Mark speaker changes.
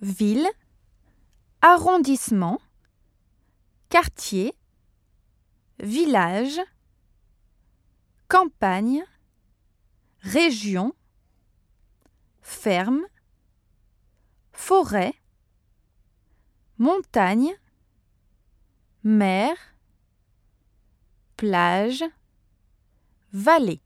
Speaker 1: ville, arrondissement, quartier, village, campagne, région, ferme, forêt, montagne, mer, plage, vallée.